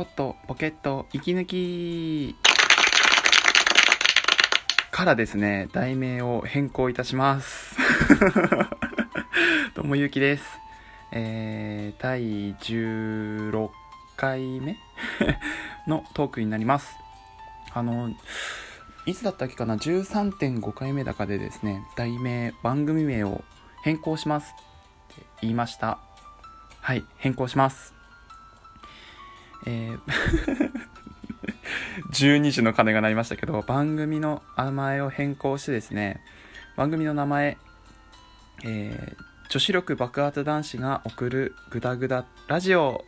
コットポケット息抜きからですね、題名を変更いたします。ともゆうきです。えー、第16回目？のトークになります。あの、いつだったっけかな、13.5回目だかでですね、題名、番組名を変更しますって言いました。はい、変更します。えー 12時の鐘が鳴りましたけど番組の名前を変更してですね番組の名前、えー女子力爆発男子が送るグダグダラジオ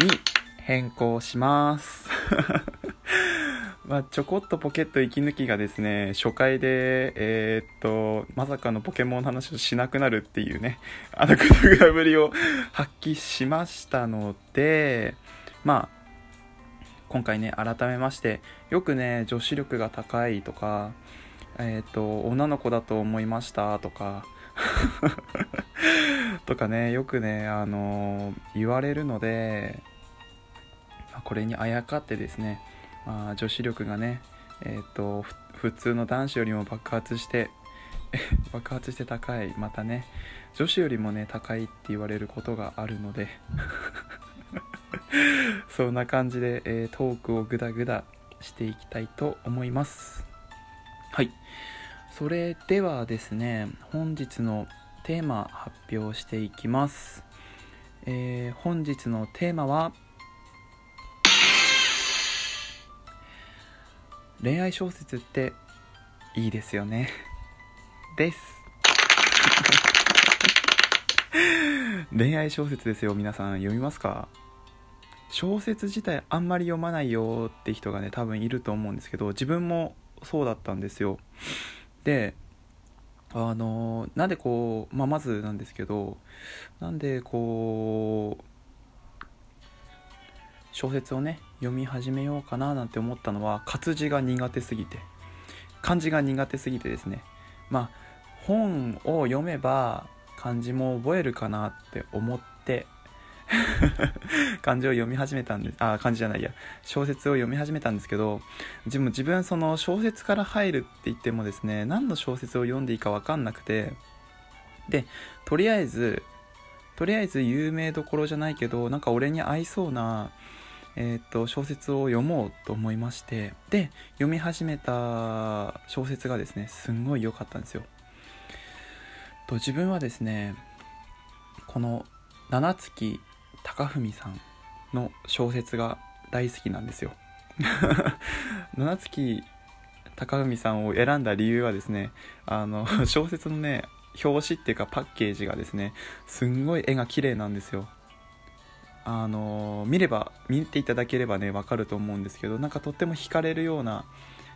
に変更しますまあ、ちょこっとポケット息抜きがですね初回でえーっとまさかのポケモンの話をしなくなるっていうねあのグダグダぶりを発揮しましたのでまあ今回ね改めましてよくね女子力が高いとかえっ、と女の子だと思いましたとか とかねよくねあの言われるのでまこれにあやかってですね、まあ、女子力がねえっ、と普通の男子よりも爆発して 爆発して高いまたね女子よりもね高いって言われることがあるので そんな感じで、えートークをグダグダしていきたいと思います。はい。それではですね本日のテーマ発表していきます、えー本日のテーマは恋愛小説っていいですよね。です。恋愛小説ですよ。皆さん読みますか？小説自体あんまり読まないよって人がね多分いると思うんですけど自分もそうだったんですよ。であのなんでこう、まあ、まずなんですけどなんでこう小説をね読み始めようかななんて思ったのは活字が苦手すぎて。漢字が苦手すぎてですね。まあ本を読めば漢字も覚えるかなって思って 漢字を読み始めたんです。あ漢字じゃないや。小説を読み始めたんですけど自分自分その小説から入るって言ってもですね何の小説を読んでいいか分かんなくてでとりあえずとりあえず有名どころじゃないけどなんか俺に合いそうなえー、と小説を読もうと思いましてで読み始めた小説がですねすんごい良かったんですよ。と自分はですねこの七月貴文さんの小説が大好きなんですよ。七月貴文さんを選んだ理由はですねあの小説のね表紙っていうかパッケージがですねすんごい絵が綺麗なんですよ。あの見れば見ていただければねわかると思うんですけどなんかとっても惹かれるような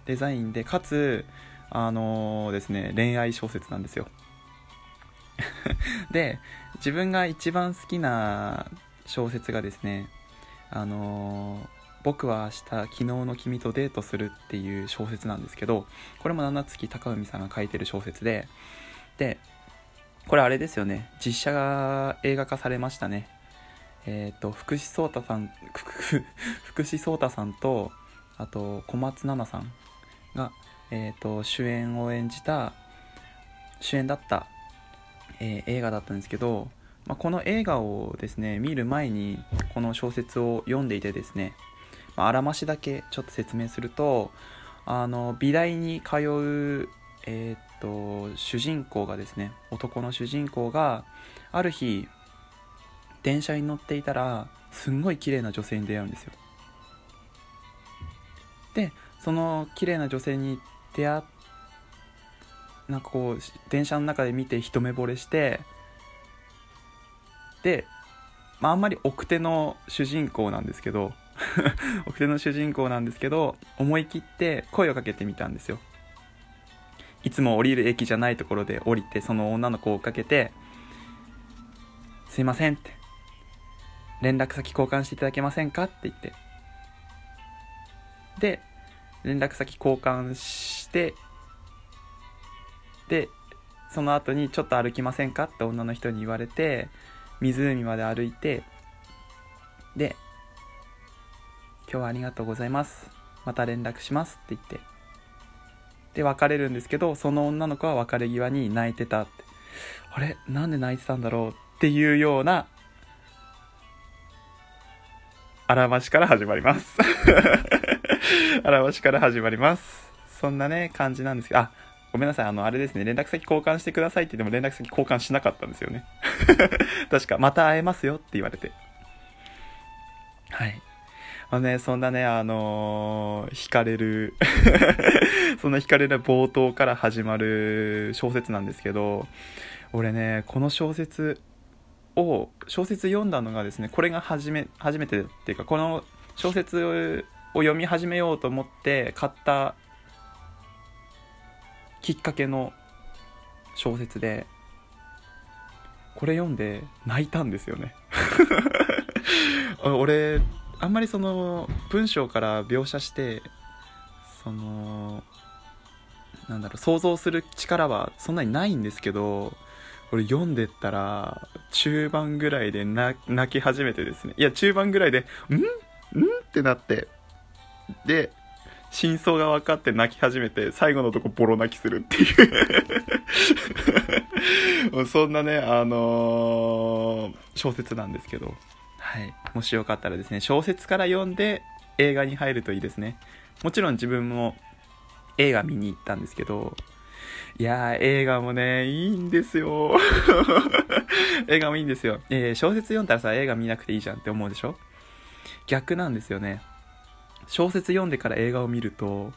デザインでかつあのですね恋愛小説なんですよ。で自分が一番好きな小説がですねあの僕は明日昨日の君とデートするっていう小説なんですけどこれも七月貴文さんが書いてる小説ででこれあれですよね実写が映画化されましたね。えっ、と福士蒼太さん福士蒼太さんとあと小松菜奈さんが、えー、と主演を演じた主演だった、えー映画だったんですけど、まあ、この映画をですね見る前にこの小説を読んでいてですね、まあ、あらましだけちょっと説明するとあの美大に通う、えー、と主人公がですね男の主人公がある日電車に乗っていたらすんごい綺麗な女性に出会うんですよ。でその綺麗な女性に出会っなんかこう電車の中で見て一目惚れしてで、まあ、あんまり奥手の主人公なんですけど 奥手の主人公なんですけど思い切って声をかけてみたんですよ。いつも降りる駅じゃないところで降りてその女の子を追っかけて「すいません」って「連絡先交換していただけませんか?」って言って。で連絡先交換してでその後に「ちょっと歩きませんか?」って女の人に言われて湖まで歩いてで「今日はありがとうございます。また連絡します」って言って。で別れるんですけどその女の子は別れ際に泣いてたって。あれ？なんで泣いてたんだろう？っていうようなあらましから始まりますあらましから始まりますそんなね感じなんですけどあごめんなさい、あの、あれですね、連絡先交換してくださいって言っても連絡先交換しなかったんですよね。確か、また会えますよって言われて。はい。あのね、そんなね、あのー、惹かれる そんな惹かれる冒頭から始まる小説なんですけど、俺ね、この小説を、小説読んだのがですね、これが初め、初めてっていうか、この小説を読み始めようと思って買ったきっかけの小説でこれ読んで泣いたんですよね。俺あんまりその文章から描写してそのなんだろう想像する力はそんなにないんですけど俺読んでったら中盤ぐらいで泣き始めてですねいや中盤ぐらいで「ん？ん?」ってなってで真相が分かって泣き始めて、最後のとこボロ泣きするっていう そんなね、あのー、小説なんですけど、はい。もしよかったらですね、小説から読んで映画に入るといいですね。もちろん自分も映画見に行ったんですけど、いやー、映画もね、いいんですよ。映画もいいんですよ。えー、小説読んだらさ、映画見なくていいじゃんって思うでしょ？逆なんですよね。小説読んでから映画を見ると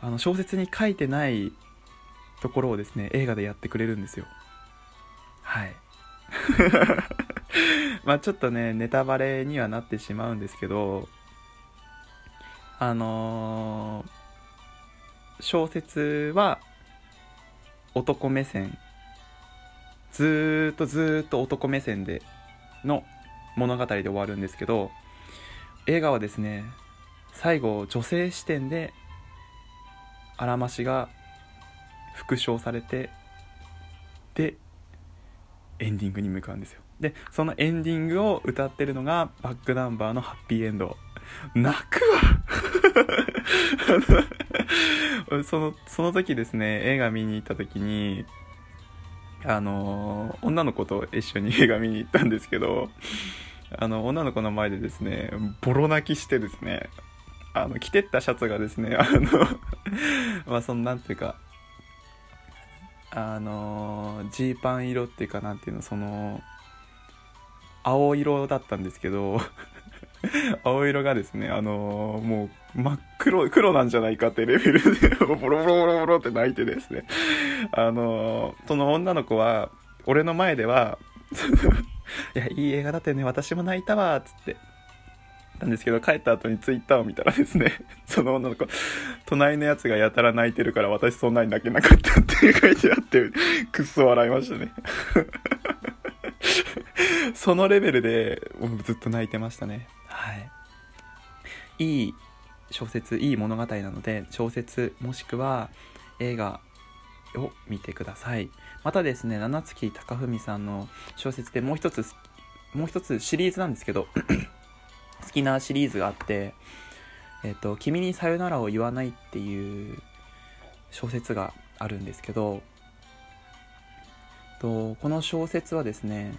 あの小説に書いてないところをですね映画でやってくれるんですよはい まあちょっとねネタバレにはなってしまうんですけどあのー、小説は男目線ずーっとずーっと男目線での物語で終わるんですけど映画はですね最後女性視点であらましが復唱されてでエンディングに向かうんですよ。でそのエンディングを歌ってるのがバックナンバーのハッピーエンド。泣くわ。そのその時ですね映画見に行った時にあの女の子と一緒に映画見に行ったんですけどあの女の子の前でですねボロ泣きしてですねあの着てったシャツがですねあのまあそのなんていうかあのジーパン色っていうかなんていうのその青色だったんですけど 青色がですねあのもう真っ黒黒なんじゃないかってレベルで ボロボロボロボロって泣いてですねあのその女の子は俺の前では いやいい映画だったよね私も泣いたわつってたんですけど、帰った後にツイッターを見たらですね、その女の子、隣のやつがやたら泣いてるから私そんなに泣けなかったって書いてあって、くっそ笑いましたね。そのレベルで、ずっと泣いてましたね。はい。いい小説、いい物語なので、小説もしくは映画を見てください。またですね、七月貴文さんの小説でもう一つ、もう一つシリーズなんですけど 好きなシリーズがあって、えっ、と、君にさよならを言わないっていう小説があるんですけど、とこの小説はですね、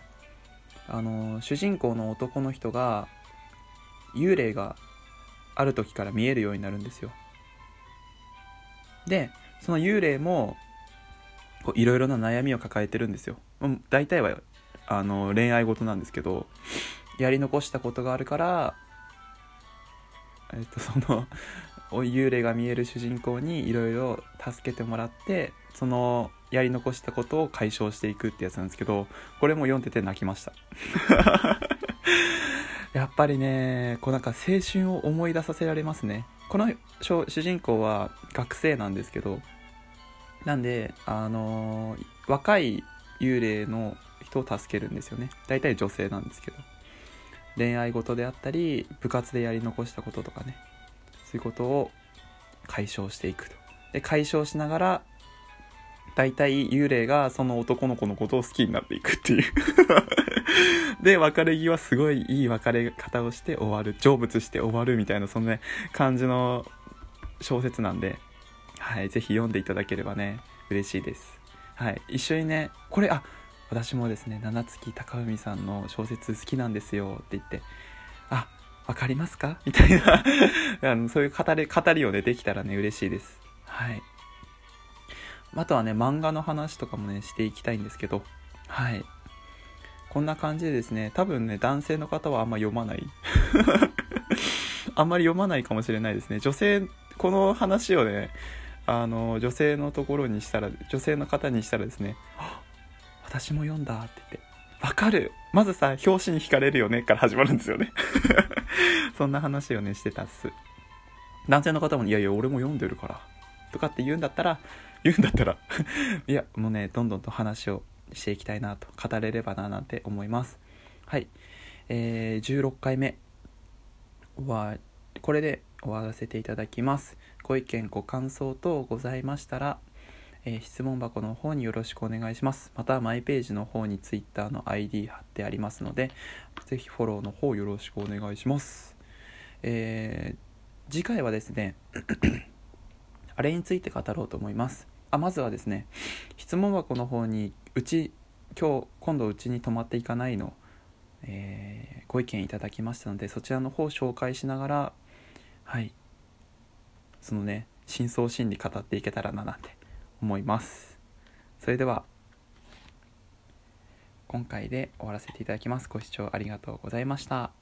あの、主人公の男の人が、幽霊がある時から見えるようになるんですよ。で、その幽霊も、いろいろな悩みを抱えてるんですよ。大体は、あの、恋愛事なんですけど、やり残したことがあるからえっとその幽霊が見える主人公にいろいろ助けてもらってそのやり残したことを解消していくってやつなんですけどこれも読んでて泣きましたやっぱりねこうなんか青春を思い出させられますね。この主人公は学生なんですけどなんであのー、若い幽霊の人を助けるんですよね。大体女性なんですけど。恋愛事であったり部活でやり残したこととかね。そういうことを解消していくと。で解消しながら大体幽霊がその男の子のことを好きになっていくっていう。で別れ際すごいいい別れ方をして終わる成仏して終わるみたいなそんな、感じの小説なんで、はい、ぜひ読んでいただければね嬉しいです。はい一緒にねこれあ私もですね七月高海さんの小説好きなんですよって言ってあ分かりますか？みたいな あのそういう語り語りをねできたらね嬉しいです。はい。あとはね漫画の話とかもねしていきたいんですけどはい。こんな感じでですね多分ね男性の方はあんま読まない。あんまり読まないかもしれないですね。女性この話をねあの女性のところにしたら女性の方にしたらですね「私も読んだ」って言って「わかる。まずさ表紙に惹かれるよね」から始まるんですよね。そんな話をねしてたっす。男性の方も「いやいや俺も読んでるから」とかって言うんだったら言うんだったらいやもうねどんどんと話をしていきたいなと語れればななんて思います。はい。えー、16回目。はこれで終わらせていただきます。ご意見ご感想等ございましたら、えー、質問箱の方によろしくお願いします。またマイページの方に Twitter の ID 貼ってありますのでぜひフォローの方よろしくお願いします。えー、次回はですね あれについて語ろうと思います。あまずはですね質問箱の方にうち今日今度うちに泊まっていかないの、えー、ご意見いただきましたのでそちらの方を紹介しながらはいそのね深層心理語っていけたらななんて思います。それでは今回で終わらせていただきます。ご視聴ありがとうございました。